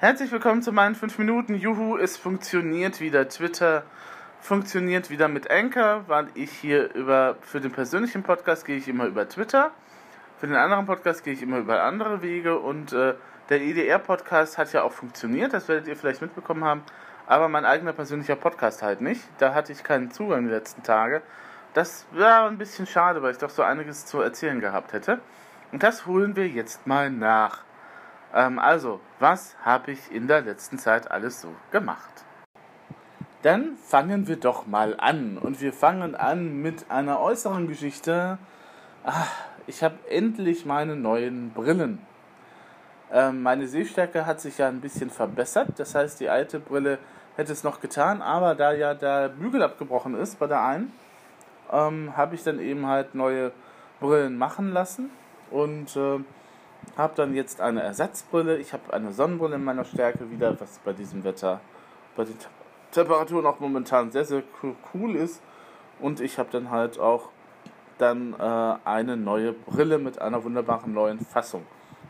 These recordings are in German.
Herzlich willkommen zu meinen 5 Minuten. Juhu, es funktioniert wieder. Twitter funktioniert wieder mit Anchor, weil ich hier über, für den persönlichen Podcast gehe ich immer über Twitter. Für den anderen Podcast gehe ich immer über andere Wege und äh, der EDR-Podcast hat ja auch funktioniert, das werdet ihr vielleicht mitbekommen haben, aber mein eigener persönlicher Podcast halt nicht. Da hatte ich keinen Zugang die letzten Tage. Das war ein bisschen schade, weil ich doch so einiges zu erzählen gehabt hätte. Und das holen wir jetzt mal nach. Ähm, also, was habe ich in der letzten Zeit alles so gemacht? Dann fangen wir doch mal an. Und wir fangen an mit einer äußeren Geschichte. Ach, ich habe endlich meine neuen Brillen. Ähm, meine Sehstärke hat sich ja ein bisschen verbessert. Das heißt, die alte Brille hätte es noch getan. Aber da ja der Bügel abgebrochen ist bei der einen, ähm, habe ich dann eben halt neue Brillen machen lassen. Und äh, habe dann jetzt eine Ersatzbrille. Ich habe eine Sonnenbrille in meiner Stärke wieder, was bei diesem Wetter, bei den Temperaturen auch momentan sehr, sehr cool ist. Und ich habe dann halt auch dann äh, eine neue Brille mit einer wunderbaren neuen Fassung,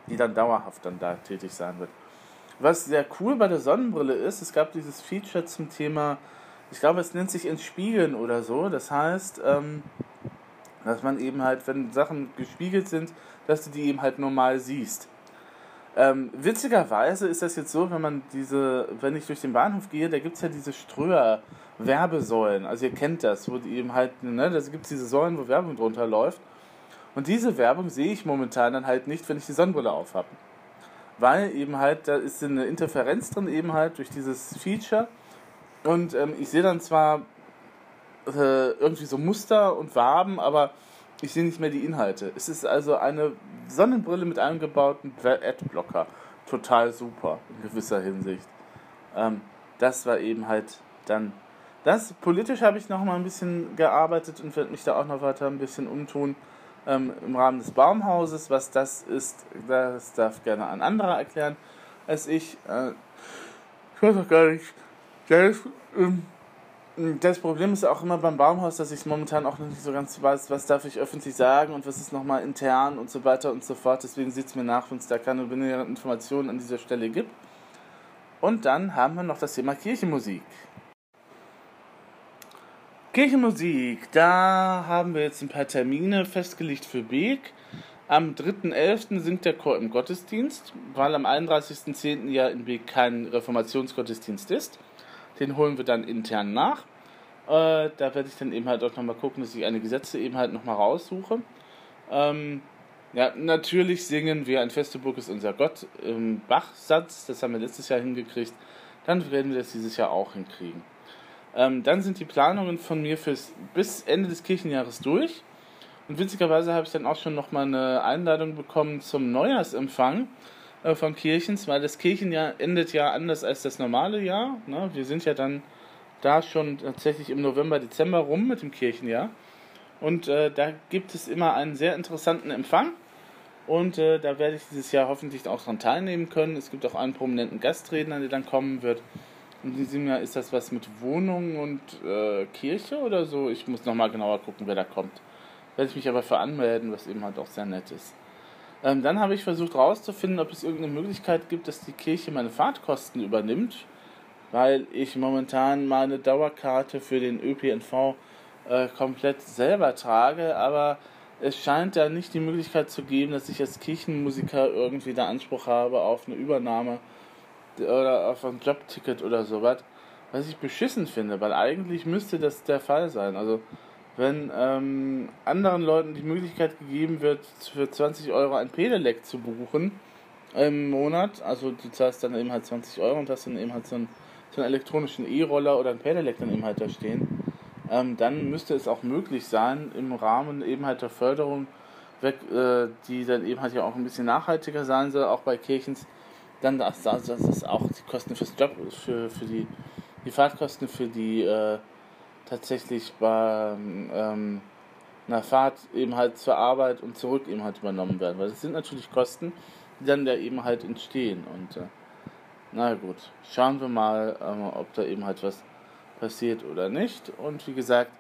die dann dauerhaft dann da tätig sein wird. Was sehr cool bei der Sonnenbrille ist, es gab dieses Feature zum Thema, ich glaube, es nennt sich Entspiegeln oder so. Das heißt, ähm, dass man eben halt, wenn Sachen gespiegelt sind, dass du die eben halt normal siehst. Ähm, witzigerweise ist das jetzt so, wenn man diese, wenn ich durch den Bahnhof gehe, da gibt es ja diese Ströer-Werbesäulen. Also ihr kennt das, wo die eben halt, ne, da gibt es diese Säulen, wo Werbung drunter läuft. Und diese Werbung sehe ich momentan dann halt nicht, wenn ich die Sonnenbrille auf habe. Weil eben halt, da ist eine Interferenz drin, eben halt durch dieses Feature. Und ähm, ich sehe dann zwar äh, irgendwie so Muster und Farben, aber ich sehe nicht mehr die Inhalte. Es ist also eine Sonnenbrille mit eingebauten Adblocker. Total super in gewisser Hinsicht. Ähm, das war eben halt dann das. Politisch habe ich noch mal ein bisschen gearbeitet und werde mich da auch noch weiter ein bisschen umtun ähm, im Rahmen des Baumhauses. Was das ist, das darf gerne ein anderer erklären als ich. Äh, ich weiß auch gar nicht. Das, ähm, das Problem ist auch immer beim Baumhaus, dass ich momentan auch nicht so ganz weiß, was darf ich öffentlich sagen und was ist nochmal intern und so weiter und so fort. Deswegen sieht es mir nach, wenn es da keine näheren Informationen an dieser Stelle gibt. Und dann haben wir noch das Thema Kirchenmusik. Kirchenmusik, da haben wir jetzt ein paar Termine festgelegt für Beek. Am 3.11. singt der Chor im Gottesdienst, weil am 31.10. ja in Beek kein Reformationsgottesdienst ist. Den holen wir dann intern nach. Äh, da werde ich dann eben halt auch nochmal gucken, dass ich eine Gesetze eben halt nochmal raussuche. Ähm, ja, natürlich singen wir Ein feste Burg ist unser Gott im Bach-Satz. Das haben wir letztes Jahr hingekriegt. Dann werden wir das dieses Jahr auch hinkriegen. Ähm, dann sind die Planungen von mir fürs, bis Ende des Kirchenjahres durch. Und witzigerweise habe ich dann auch schon nochmal eine Einladung bekommen zum Neujahrsempfang äh, von Kirchens, weil das Kirchenjahr endet ja anders als das normale Jahr. Ne? Wir sind ja dann da schon tatsächlich im November, Dezember rum mit dem Kirchenjahr. Und äh, da gibt es immer einen sehr interessanten Empfang. Und äh, da werde ich dieses Jahr hoffentlich auch daran teilnehmen können. Es gibt auch einen prominenten Gastredner, der dann kommen wird. In diesem Jahr ist das was mit Wohnung und äh, Kirche oder so. Ich muss nochmal genauer gucken, wer da kommt. Werde ich mich aber für anmelden, was eben halt auch sehr nett ist. Ähm, dann habe ich versucht herauszufinden, ob es irgendeine Möglichkeit gibt, dass die Kirche meine Fahrtkosten übernimmt, weil ich momentan meine Dauerkarte für den ÖPNV äh, komplett selber trage, aber es scheint da nicht die Möglichkeit zu geben, dass ich als Kirchenmusiker irgendwie da Anspruch habe auf eine Übernahme oder auf ein Jobticket oder sowas, was ich beschissen finde, weil eigentlich müsste das der Fall sein. Also wenn ähm, anderen Leuten die Möglichkeit gegeben wird, für 20 Euro ein Pedelec zu buchen im Monat, also du zahlst dann eben halt 20 Euro und hast dann eben halt so einen, so einen elektronischen E-Roller oder ein Pedelec dann eben halt da stehen, ähm, dann müsste es auch möglich sein, im Rahmen eben halt der Förderung, weg, äh, die dann eben halt ja auch ein bisschen nachhaltiger sein soll, auch bei Kirchens, dann dass, dass, dass auch die Kosten fürs Job, für, für die, die Fahrtkosten für die äh, tatsächlich bei ähm, einer Fahrt eben halt zur Arbeit und zurück eben halt übernommen werden. Weil das sind natürlich Kosten, die dann da eben halt entstehen. Und äh, na gut, schauen wir mal, ähm, ob da eben halt was passiert oder nicht. Und wie gesagt,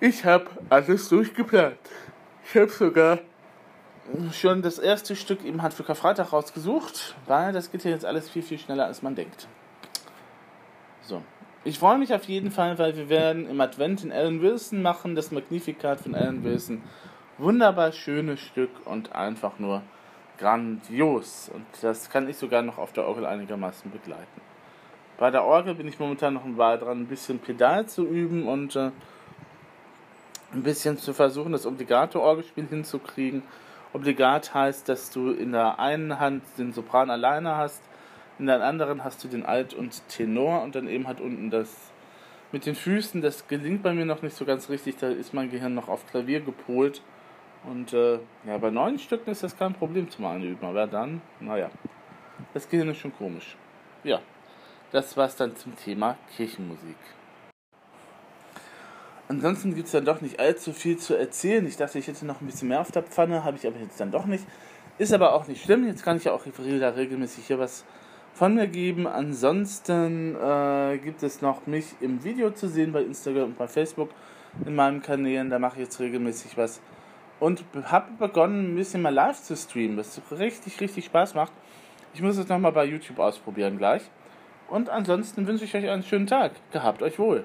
ich habe alles durchgeplant. Ich habe sogar schon das erste Stück eben hat für Karfreitag rausgesucht, weil das geht ja jetzt alles viel, viel schneller, als man denkt. So. Ich freue mich auf jeden Fall, weil wir werden im Advent in Alan Wilson machen, das Magnificat von Alan Wilson. Wunderbar schönes Stück und einfach nur grandios. Und das kann ich sogar noch auf der Orgel einigermaßen begleiten. Bei der Orgel bin ich momentan noch dran, ein bisschen Pedal zu üben und äh, ein bisschen zu versuchen, das Obligato-Orgelspiel hinzukriegen. Obligat heißt, dass du in der einen Hand den Sopran alleine hast, in der anderen hast du den Alt und Tenor und dann eben hat unten das mit den Füßen. Das gelingt bei mir noch nicht so ganz richtig, da ist mein Gehirn noch auf Klavier gepolt. Und äh, ja, bei neun Stücken ist das kein Problem zum Anüben, aber dann, naja, das Gehirn ist schon komisch. Ja, das war's dann zum Thema Kirchenmusik. Ansonsten gibt es dann doch nicht allzu viel zu erzählen. Ich dachte, ich hätte noch ein bisschen mehr auf der Pfanne, habe ich aber jetzt dann doch nicht. Ist aber auch nicht schlimm. Jetzt kann ich ja auch wieder regelmäßig hier was von mir geben. Ansonsten äh, gibt es noch mich im Video zu sehen bei Instagram und bei Facebook in meinen Kanälen. Da mache ich jetzt regelmäßig was. Und habe begonnen, ein bisschen mal live zu streamen, was richtig, richtig Spaß macht. Ich muss es nochmal bei YouTube ausprobieren gleich. Und ansonsten wünsche ich euch einen schönen Tag. Gehabt euch wohl.